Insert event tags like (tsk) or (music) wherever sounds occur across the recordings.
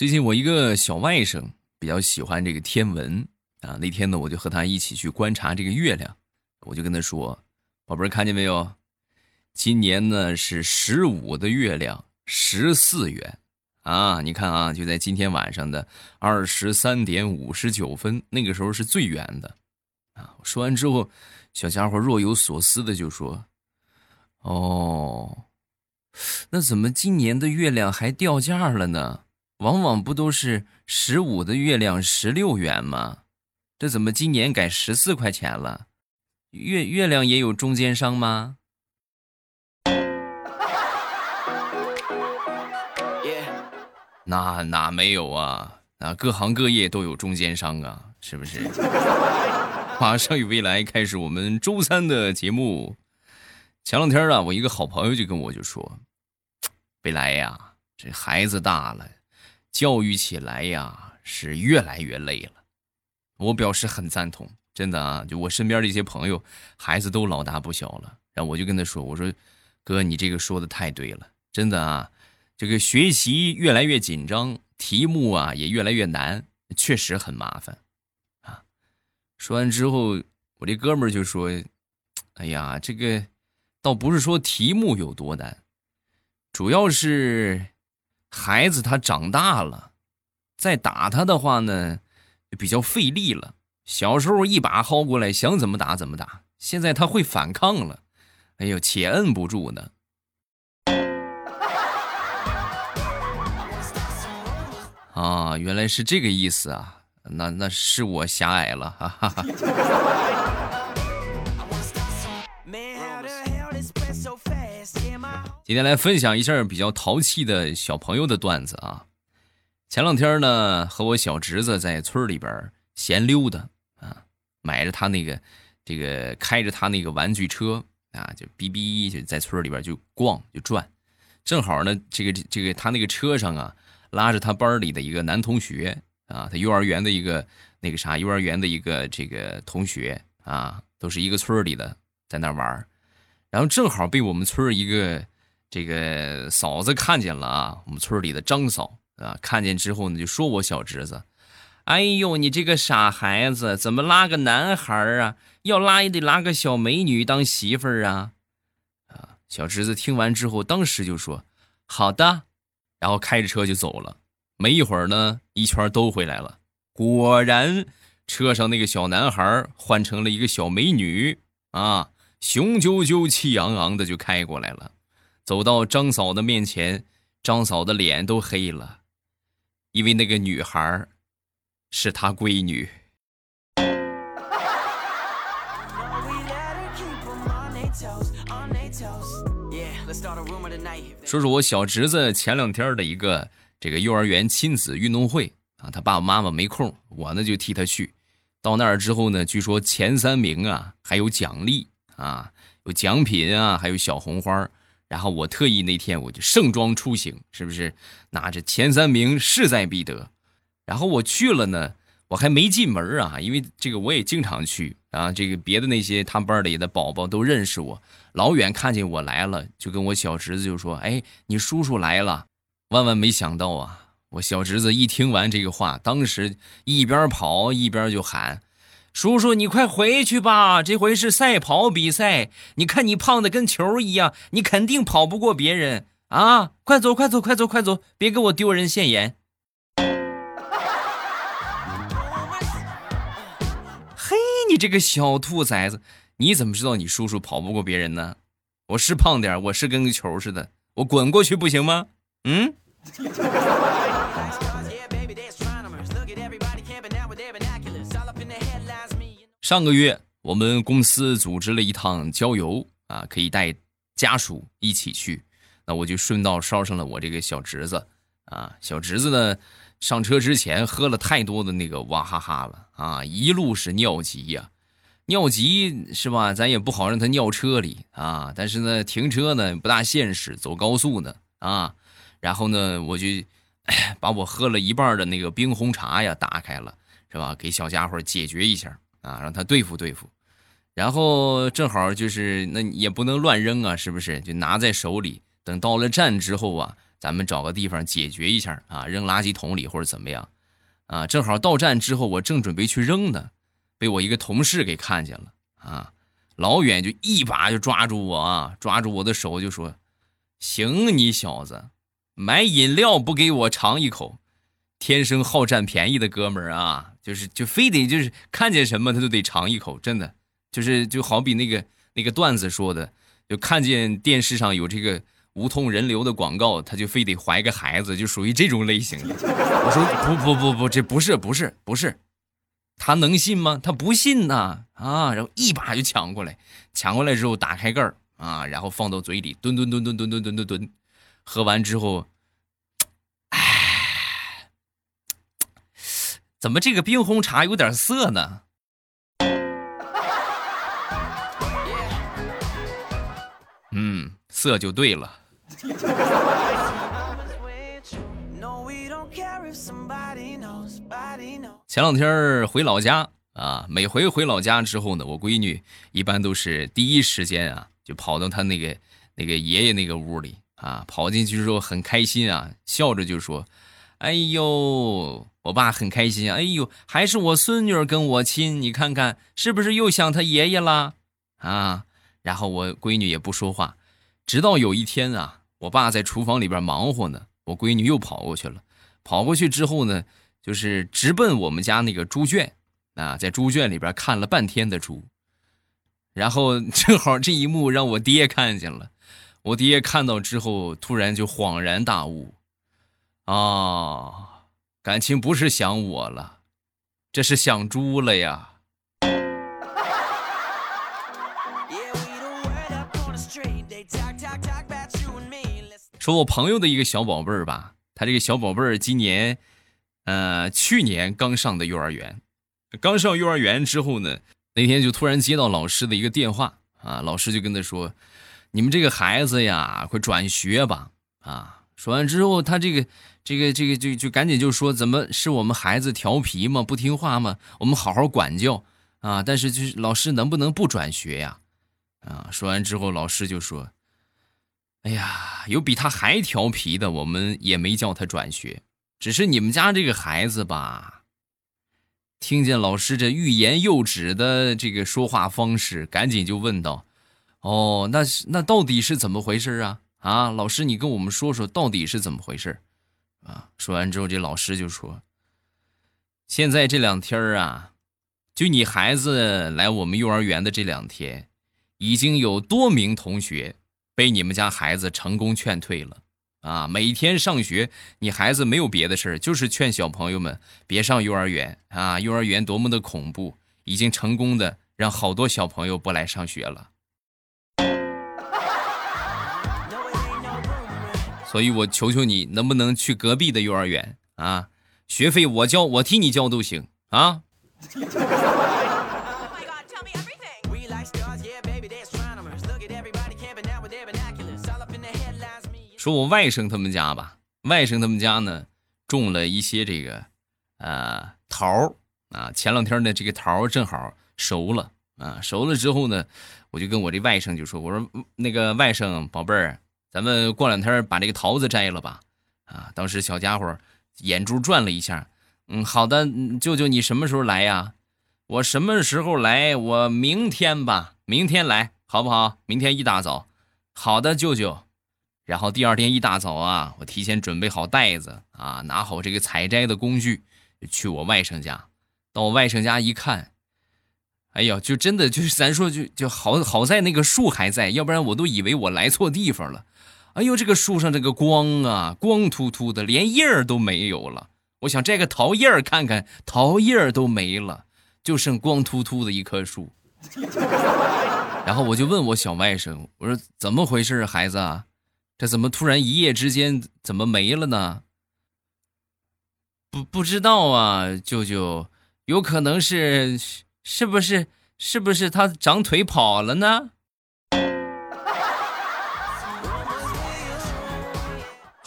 最近我一个小外甥比较喜欢这个天文啊，那天呢我就和他一起去观察这个月亮，我就跟他说：“宝贝儿，看见没有？今年呢是十五的月亮十四圆啊！你看啊，就在今天晚上的二十三点五十九分，那个时候是最圆的啊！”说完之后，小家伙若有所思的就说：“哦，那怎么今年的月亮还掉价了呢？”往往不都是十五的月亮十六圆吗？这怎么今年改十四块钱了？月月亮也有中间商吗？那哪没有啊？啊，各行各业都有中间商啊，是不是？(laughs) 马上与未来开始我们周三的节目。前两天啊，我一个好朋友就跟我就说：“未来呀，这孩子大了。”教育起来呀，是越来越累了。我表示很赞同，真的啊，就我身边的一些朋友，孩子都老大不小了。然后我就跟他说：“我说，哥，你这个说的太对了，真的啊，这个学习越来越紧张，题目啊也越来越难，确实很麻烦啊。”说完之后，我这哥们儿就说：“哎呀，这个倒不是说题目有多难，主要是……”孩子他长大了，再打他的话呢，比较费力了。小时候一把薅过来，想怎么打怎么打。现在他会反抗了，哎呦，且摁不住呢。(laughs) 啊，原来是这个意思啊，那那是我狭隘了，哈哈哈。今天来分享一下比较淘气的小朋友的段子啊。前两天呢，和我小侄子在村里边闲溜达啊，买着他那个这个开着他那个玩具车啊，就哔哔就在村里边就逛就转。正好呢，这个这个他那个车上啊，拉着他班里的一个男同学啊，他幼儿园的一个那个啥，幼儿园的一个这个同学啊，都是一个村里的，在那玩然后正好被我们村一个。这个嫂子看见了啊，我们村里的张嫂啊，看见之后呢，就说我小侄子：“哎呦，你这个傻孩子，怎么拉个男孩啊？要拉也得拉个小美女当媳妇儿啊！”啊，小侄子听完之后，当时就说：“好的。”然后开着车就走了。没一会儿呢，一圈都回来了，果然车上那个小男孩换成了一个小美女啊，雄赳赳、气昂昂的就开过来了。走到张嫂的面前，张嫂的脸都黑了，因为那个女孩是她闺女。说说我小侄子前两天的一个这个幼儿园亲子运动会啊，他爸爸妈妈没空，我呢就替他去。到那儿之后呢，据说前三名啊还有奖励啊，有奖品啊，还有小红花。然后我特意那天我就盛装出行，是不是拿着前三名势在必得？然后我去了呢，我还没进门啊，因为这个我也经常去啊。这个别的那些他班里的宝宝都认识我，老远看见我来了，就跟我小侄子就说：“哎，你叔叔来了。”万万没想到啊，我小侄子一听完这个话，当时一边跑一边就喊。叔叔，你快回去吧！这回是赛跑比赛，你看你胖的跟球一样，你肯定跑不过别人啊！快走，快走，快走，快走，别给我丢人现眼！(laughs) 嘿，你这个小兔崽子，你怎么知道你叔叔跑不过别人呢？我是胖点，我是跟个球似的，我滚过去不行吗？嗯。上个月我们公司组织了一趟郊游啊，可以带家属一起去。那我就顺道捎上了我这个小侄子啊。小侄子呢，上车之前喝了太多的那个娃哈哈了啊，一路是尿急呀。尿急是吧？咱也不好让他尿车里啊。但是呢，停车呢不大现实，走高速呢啊。然后呢，我就把我喝了一半的那个冰红茶呀打开了，是吧？给小家伙解决一下。啊，让他对付对付，然后正好就是那也不能乱扔啊，是不是？就拿在手里，等到了站之后啊，咱们找个地方解决一下啊，扔垃圾桶里或者怎么样，啊，正好到站之后，我正准备去扔呢，被我一个同事给看见了啊，老远就一把就抓住我啊，抓住我的手就说：“行，你小子，买饮料不给我尝一口，天生好占便宜的哥们儿啊，就是就非得就是看见什么他都得尝一口，真的就是就好比那个那个段子说的，就看见电视上有这个。”无痛人流的广告，他就非得怀个孩子，就属于这种类型的。我说不不不不，这不是不是不是，他能信吗？他不信呐啊！然后一把就抢过来，抢过来之后打开盖儿啊，然后放到嘴里吨吨吨吨吨吨吨吨吨，喝完之后，怎么这个冰红茶有点涩呢？嗯，涩就对了。前两天回老家啊，每回回老家之后呢，我闺女一般都是第一时间啊，就跑到她那个那个爷爷那个屋里啊，跑进去之后很开心啊，笑着就说：“哎呦，我爸很开心，哎呦，还是我孙女跟我亲，你看看是不是又想他爷爷了啊？”然后我闺女也不说话，直到有一天啊。我爸在厨房里边忙活呢，我闺女又跑过去了。跑过去之后呢，就是直奔我们家那个猪圈，啊，在猪圈里边看了半天的猪。然后 (laughs) 正好这一幕让我爹看见了，我爹看到之后突然就恍然大悟，啊，感情不是想我了，这是想猪了呀。说我朋友的一个小宝贝儿吧，他这个小宝贝儿今年，呃，去年刚上的幼儿园，刚上幼儿园之后呢，那天就突然接到老师的一个电话啊，老师就跟他说：“你们这个孩子呀，快转学吧！”啊，说完之后，他这个这个这个就就赶紧就说：“怎么是我们孩子调皮吗？不听话吗？我们好好管教啊！但是就是老师能不能不转学呀？”啊，说完之后，老师就说。哎呀，有比他还调皮的，我们也没叫他转学。只是你们家这个孩子吧，听见老师这欲言又止的这个说话方式，赶紧就问道：“哦，那那到底是怎么回事啊？啊，老师，你跟我们说说到底是怎么回事？”啊，说完之后，这老师就说：“现在这两天啊，就你孩子来我们幼儿园的这两天，已经有多名同学。”被你们家孩子成功劝退了，啊！每天上学，你孩子没有别的事，就是劝小朋友们别上幼儿园啊！幼儿园多么的恐怖，已经成功的让好多小朋友不来上学了。所以我求求你，能不能去隔壁的幼儿园啊？学费我交，我替你交都行啊。说我外甥他们家吧，外甥他们家呢种了一些这个，呃桃啊，前两天呢这个桃正好熟了啊，熟了之后呢，我就跟我这外甥就说，我说那个外甥宝贝儿，咱们过两天把这个桃子摘了吧，啊，当时小家伙眼珠转了一下，嗯，好的，舅舅你什么时候来呀？我什么时候来？我明天吧，明天来好不好？明天一大早，好的，舅舅。然后第二天一大早啊，我提前准备好袋子啊，拿好这个采摘的工具，去我外甥家。到我外甥家一看，哎呀，就真的就是咱说就就好好在那个树还在，要不然我都以为我来错地方了。哎呦，这个树上这个光啊，光秃秃的，连叶儿都没有了。我想摘个桃叶儿看看，桃叶儿都没了，就剩光秃秃的一棵树。(laughs) 然后我就问我小外甥，我说怎么回事，孩子？这怎么突然一夜之间怎么没了呢？不不知道啊，舅舅，有可能是是不是是不是他长腿跑了呢？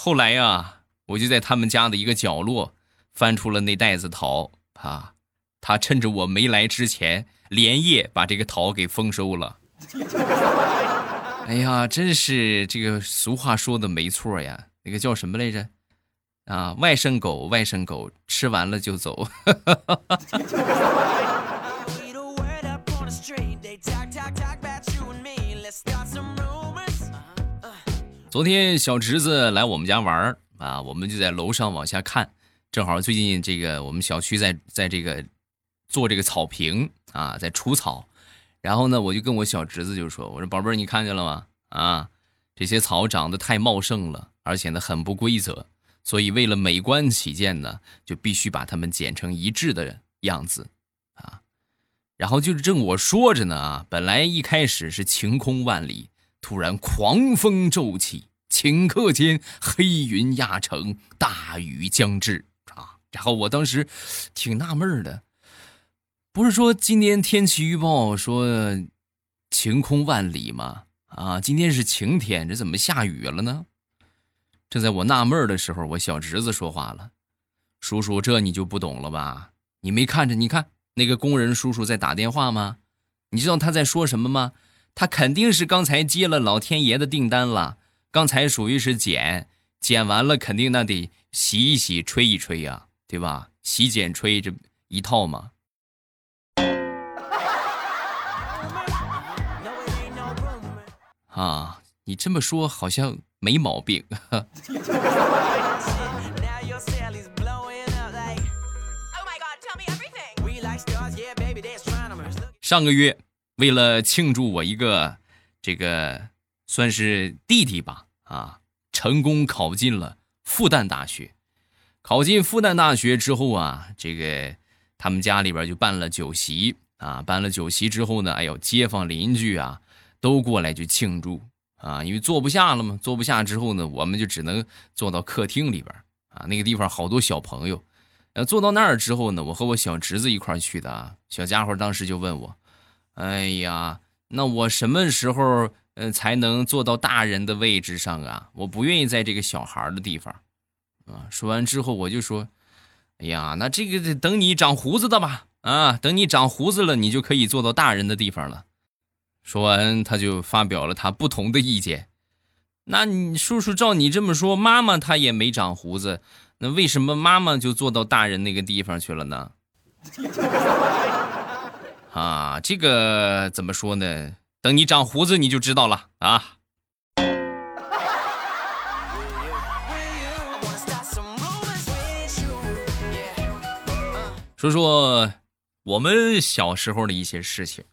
后来呀，我就在他们家的一个角落翻出了那袋子桃啊，他趁着我没来之前，连夜把这个桃给丰收了。(laughs) 哎呀，真是这个俗话说的没错呀！那个叫什么来着？啊，外甥狗，外甥狗，吃完了就走。(laughs) 昨天小侄子来我们家玩啊，我们就在楼上往下看，正好最近这个我们小区在在这个做这个草坪啊，在除草，然后呢，我就跟我小侄子就说：“我说宝贝儿，你看见了吗？啊，这些草长得太茂盛了，而且呢很不规则，所以为了美观起见呢，就必须把它们剪成一致的样子啊。”然后就是正我说着呢啊，本来一开始是晴空万里。突然狂风骤起，顷刻间黑云压城，大雨将至啊！然后我当时挺纳闷的，不是说今天天气预报说晴空万里吗？啊，今天是晴天，这怎么下雨了呢？正在我纳闷的时候，我小侄子说话了：“叔叔，这你就不懂了吧？你没看着？你看那个工人叔叔在打电话吗？你知道他在说什么吗？”他肯定是刚才接了老天爷的订单了，刚才属于是剪，剪完了肯定那得洗一洗、吹一吹呀，对吧？洗、剪、吹这一套嘛。啊，你这么说好像没毛病。上个月。为了庆祝我一个这个算是弟弟吧，啊，成功考进了复旦大学。考进复旦大学之后啊，这个他们家里边就办了酒席啊，办了酒席之后呢，哎呦，街坊邻居啊都过来去庆祝啊，因为坐不下了嘛，坐不下之后呢，我们就只能坐到客厅里边啊，那个地方好多小朋友。呃，坐到那儿之后呢，我和我小侄子一块去的啊，小家伙当时就问我。哎呀，那我什么时候嗯才能坐到大人的位置上啊？我不愿意在这个小孩的地方，啊！说完之后我就说，哎呀，那这个等你长胡子的吧，啊，等你长胡子了，你就可以坐到大人的地方了。说完，他就发表了他不同的意见。那你叔叔照你这么说，妈妈她也没长胡子，那为什么妈妈就坐到大人那个地方去了呢？(laughs) 啊，这个怎么说呢？等你长胡子你就知道了啊。说说我们小时候的一些事情。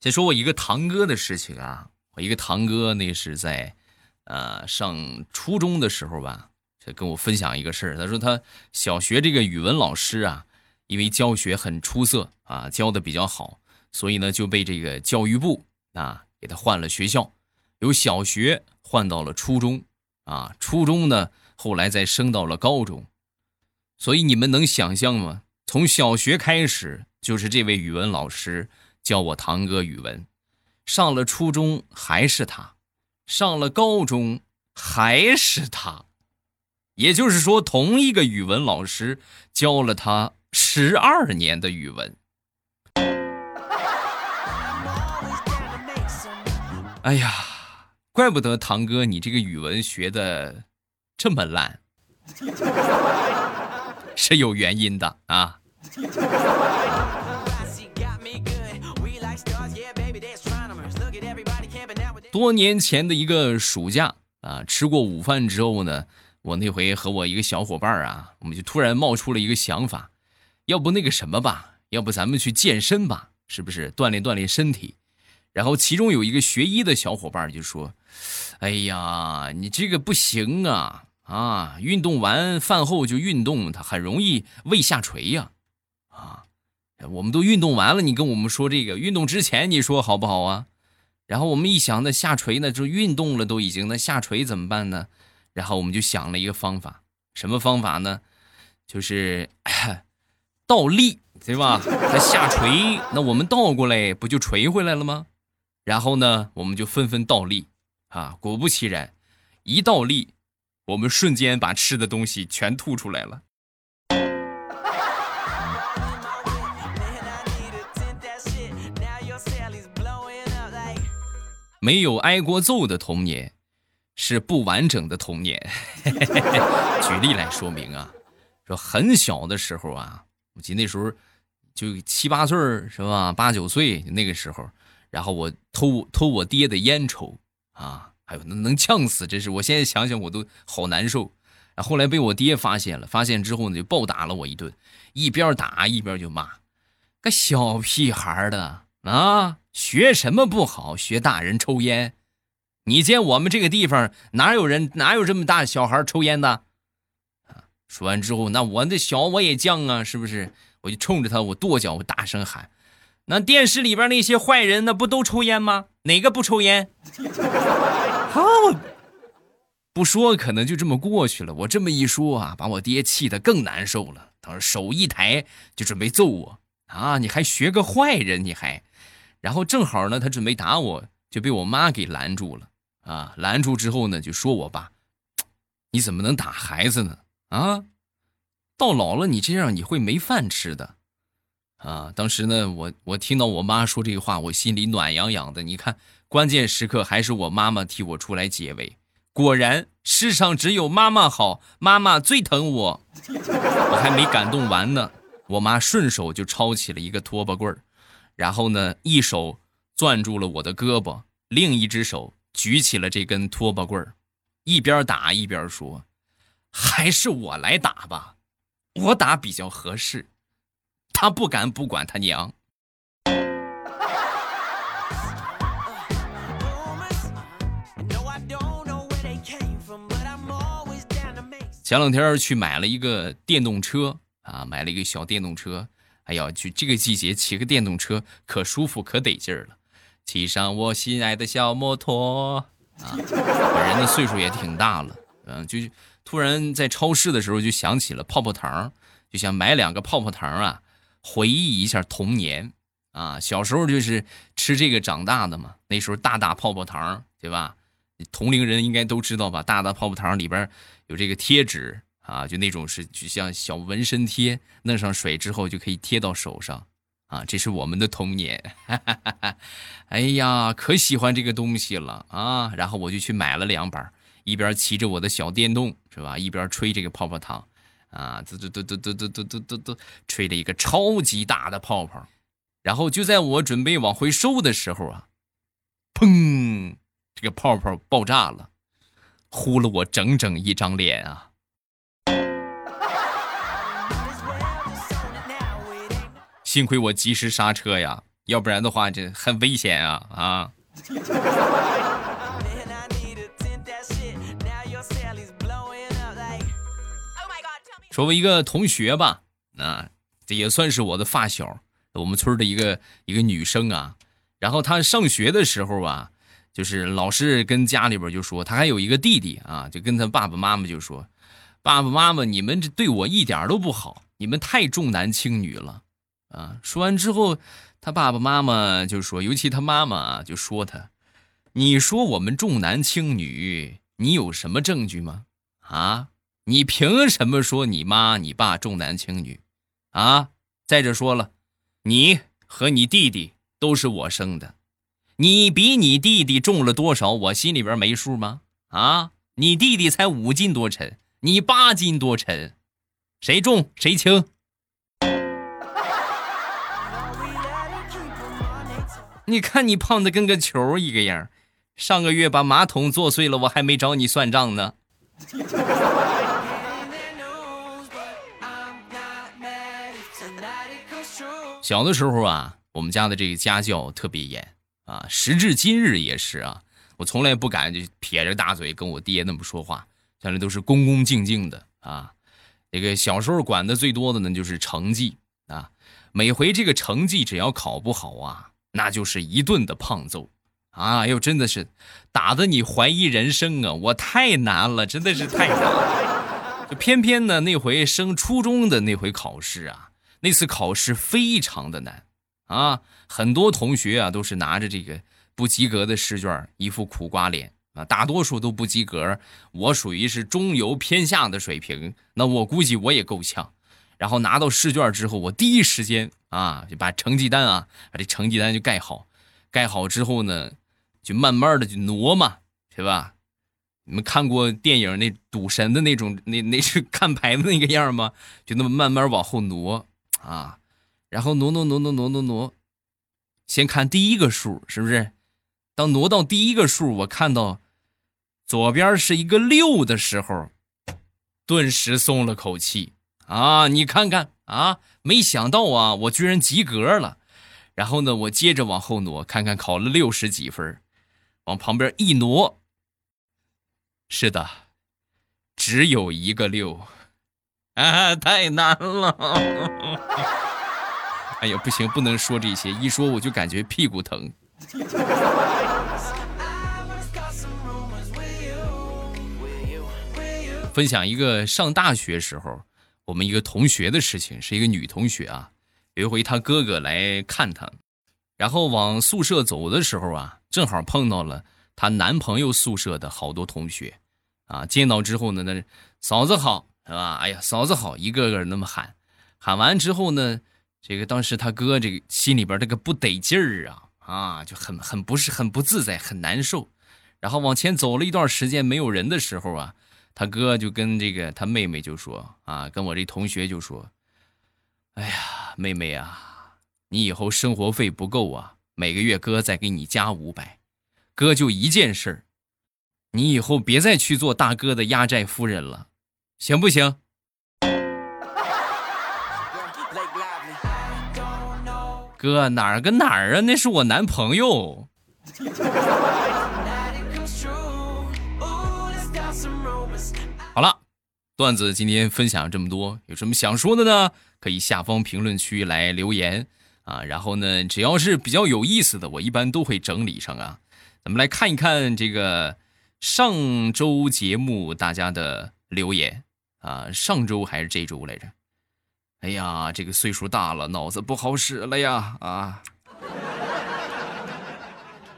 先说我一个堂哥的事情啊，我一个堂哥那是在呃上初中的时候吧，就跟我分享一个事儿。他说他小学这个语文老师啊。因为教学很出色啊，教的比较好，所以呢就被这个教育部啊给他换了学校，由小学换到了初中啊，初中呢后来再升到了高中，所以你们能想象吗？从小学开始就是这位语文老师教我堂哥语文，上了初中还是他，上了高中还是他，也就是说同一个语文老师教了他。十二年的语文，哎呀，怪不得堂哥你这个语文学的这么烂，(laughs) 是有原因的啊。多年前的一个暑假啊，吃过午饭之后呢，我那回和我一个小伙伴啊，我们就突然冒出了一个想法。要不那个什么吧，要不咱们去健身吧，是不是锻炼锻炼身体？然后其中有一个学医的小伙伴就说：“哎呀，你这个不行啊啊！运动完饭后就运动，它很容易胃下垂呀啊！我们都运动完了，你跟我们说这个，运动之前你说好不好啊？然后我们一想，那下垂呢，就运动了都已经，那下垂怎么办呢？然后我们就想了一个方法，什么方法呢？就是。倒立对吧？它下垂，那我们倒过来不就垂回来了吗？然后呢，我们就纷纷倒立，啊，果不其然，一倒立，我们瞬间把吃的东西全吐出来了。没有挨过揍的童年，是不完整的童年。(laughs) 举例来说明啊，说很小的时候啊，我记得那时候就七八岁是吧？八九岁那个时候，然后我偷偷我爹的烟抽啊，还有能能呛死，这是我现在想想我都好难受。后来被我爹发现了，发现之后呢就暴打了我一顿，一边打一边就骂：“个小屁孩的啊，学什么不好？学大人抽烟。”你见我们这个地方哪有人哪有这么大小孩抽烟的？说完之后，那我那小我也犟啊，是不是？我就冲着他，我跺脚，我大声喊：“那电视里边那些坏人，那不都抽烟吗？哪个不抽烟？” (laughs) 好，不说可能就这么过去了。我这么一说啊，把我爹气得更难受了。当时手一抬就准备揍我啊！你还学个坏人？你还？然后正好呢，他准备打我，就被我妈给拦住了。啊！拦住之后呢，就说我爸：“ (tsk) 你怎么能打孩子呢？啊，到老了你这样你会没饭吃的。”啊！当时呢，我我听到我妈说这个话，我心里暖洋洋的。你看，关键时刻还是我妈妈替我出来解围。果然，世上只有妈妈好，妈妈最疼我。我还没感动完呢，我妈顺手就抄起了一个拖把棍儿，然后呢，一手攥住了我的胳膊，另一只手。举起了这根拖把棍儿，一边打一边说：“还是我来打吧，我打比较合适。”他不敢不管他娘。前两天去买了一个电动车啊，买了一个小电动车。哎呀，去这个季节骑个电动车可舒服可得劲儿了。骑上我心爱的小摩托啊！(laughs) 本人的岁数也挺大了，嗯，就突然在超市的时候就想起了泡泡糖，就想买两个泡泡糖啊，回忆一下童年啊。小时候就是吃这个长大的嘛，那时候大大泡泡糖，对吧？同龄人应该都知道吧？大大泡泡糖里边有这个贴纸啊，就那种是就像小纹身贴，弄上水之后就可以贴到手上。啊，这是我们的童年，(laughs) 哎呀，可喜欢这个东西了啊！然后我就去买了两板，一边骑着我的小电动，是吧？一边吹这个泡泡糖，啊，嘟嘟嘟嘟嘟嘟嘟嘟嘟嘟，吹了一个超级大的泡泡。然后就在我准备往回收的时候啊，砰，这个泡泡爆炸了，糊了我整整一张脸啊！幸亏我及时刹车呀，要不然的话这很危险啊啊！说我一个同学吧，啊，这也算是我的发小，我们村的一个一个女生啊。然后她上学的时候啊，就是老师跟家里边就说，她还有一个弟弟啊，就跟她爸爸妈妈就说，爸爸妈妈你们这对我一点都不好，你们太重男轻女了。啊！说完之后，他爸爸妈妈就说，尤其他妈妈就说他：“你说我们重男轻女，你有什么证据吗？啊？你凭什么说你妈你爸重男轻女？啊？再者说了，你和你弟弟都是我生的，你比你弟弟重了多少？我心里边没数吗？啊？你弟弟才五斤多沉，你八斤多沉，谁重谁轻？” (laughs) 你看你胖的跟个球一个样，上个月把马桶坐碎了，我还没找你算账呢。小的时候啊，我们家的这个家教特别严啊，时至今日也是啊，我从来不敢就撇着大嘴跟我爹那么说话，向来都是恭恭敬敬的啊。这个小时候管的最多的呢，就是成绩啊，每回这个成绩只要考不好啊。那就是一顿的胖揍，啊，又真的是打的你怀疑人生啊！我太难了，真的是太难了。就偏偏呢，那回升初中的那回考试啊，那次考试非常的难啊，很多同学啊都是拿着这个不及格的试卷，一副苦瓜脸啊，大多数都不及格。我属于是中游偏下的水平，那我估计我也够呛。然后拿到试卷之后，我第一时间啊就把成绩单啊把这成绩单就盖好，盖好之后呢，就慢慢的就挪嘛，是吧？你们看过电影那赌神的那种那那是 (laughs) 看牌的那个样吗？就那么慢慢往后挪啊，然后挪挪挪挪挪挪挪，先看第一个数，是不是？当挪到第一个数，我看到左边是一个六的时候，顿时松了口气啊！你看看啊，没想到啊，我居然及格了。然后呢，我接着往后挪，看看考了六十几分，往旁边一挪，是的，只有一个六，啊，(laughs) 太难了！(laughs) 哎呀，不行，不能说这些，一说我就感觉屁股疼。分享一个上大学时候我们一个同学的事情，是一个女同学啊。有一回她哥哥来看她，然后往宿舍走的时候啊，正好碰到了她男朋友宿舍的好多同学，啊，见到之后呢，那嫂子好是吧？哎呀，嫂子好，一个个那么喊，喊完之后呢，这个当时他哥这个心里边这个不得劲儿啊。啊，就很很不是很不自在，很难受。然后往前走了一段时间，没有人的时候啊，他哥就跟这个他妹妹就说啊，跟我这同学就说：“哎呀，妹妹啊，你以后生活费不够啊，每个月哥再给你加五百。哥就一件事儿，你以后别再去做大哥的压寨夫人了，行不行？”哥哪儿跟哪儿啊？那是我男朋友。好了，段子今天分享这么多，有什么想说的呢？可以下方评论区来留言啊。然后呢，只要是比较有意思的，我一般都会整理上啊。咱们来看一看这个上周节目大家的留言啊，上周还是这周来着？哎呀，这个岁数大了，脑子不好使了呀！啊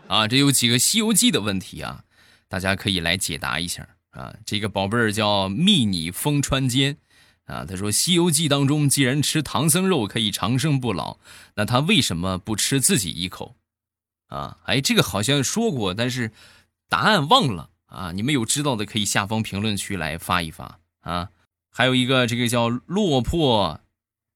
啊，这有几个《西游记》的问题啊，大家可以来解答一下啊。这个宝贝儿叫蜜你风川间啊，他说《西游记》当中，既然吃唐僧肉可以长生不老，那他为什么不吃自己一口？啊，哎，这个好像说过，但是答案忘了啊。你们有知道的可以下方评论区来发一发啊。还有一个，这个叫落魄。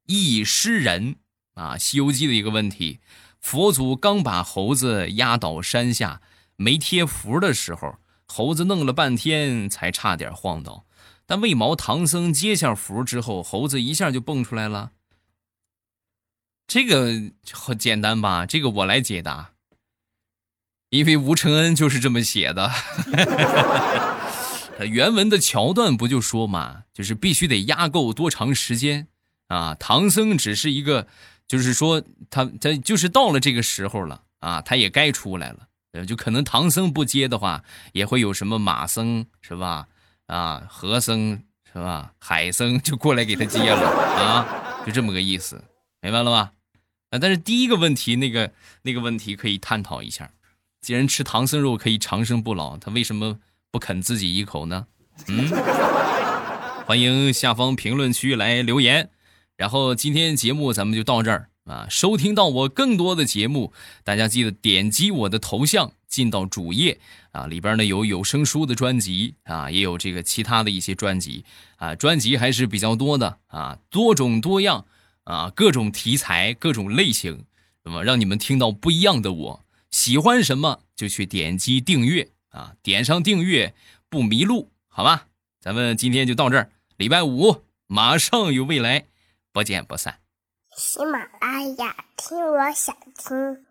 一诗人啊，《西游记》的一个问题：佛祖刚把猴子压倒山下，没贴符的时候，猴子弄了半天才差点晃倒。但为毛唐僧接下符之后，猴子一下就蹦出来了？这个很简单吧？这个我来解答。因为吴承恩就是这么写的。(laughs) 原文的桥段不就说嘛，就是必须得压够多长时间。啊，唐僧只是一个，就是说他他就是到了这个时候了啊，他也该出来了。就可能唐僧不接的话，也会有什么马僧是吧？啊，和僧是吧？海僧 (laughs) 就过来给他接了啊，就这么个意思，明白了吧？啊，但是第一个问题那个那个问题可以探讨一下，既然吃唐僧肉可以长生不老，他为什么不啃自己一口呢？嗯，(laughs) 欢迎下方评论区来留言。然后今天节目咱们就到这儿啊！收听到我更多的节目，大家记得点击我的头像进到主页啊，里边呢有有声书的专辑啊，也有这个其他的一些专辑啊，专辑还是比较多的啊，多种多样啊，各种题材、各种类型，那么让你们听到不一样的我。喜欢什么就去点击订阅啊，点上订阅不迷路，好吧？咱们今天就到这儿，礼拜五马上有未来。不见不散。喜马拉雅，听我想听。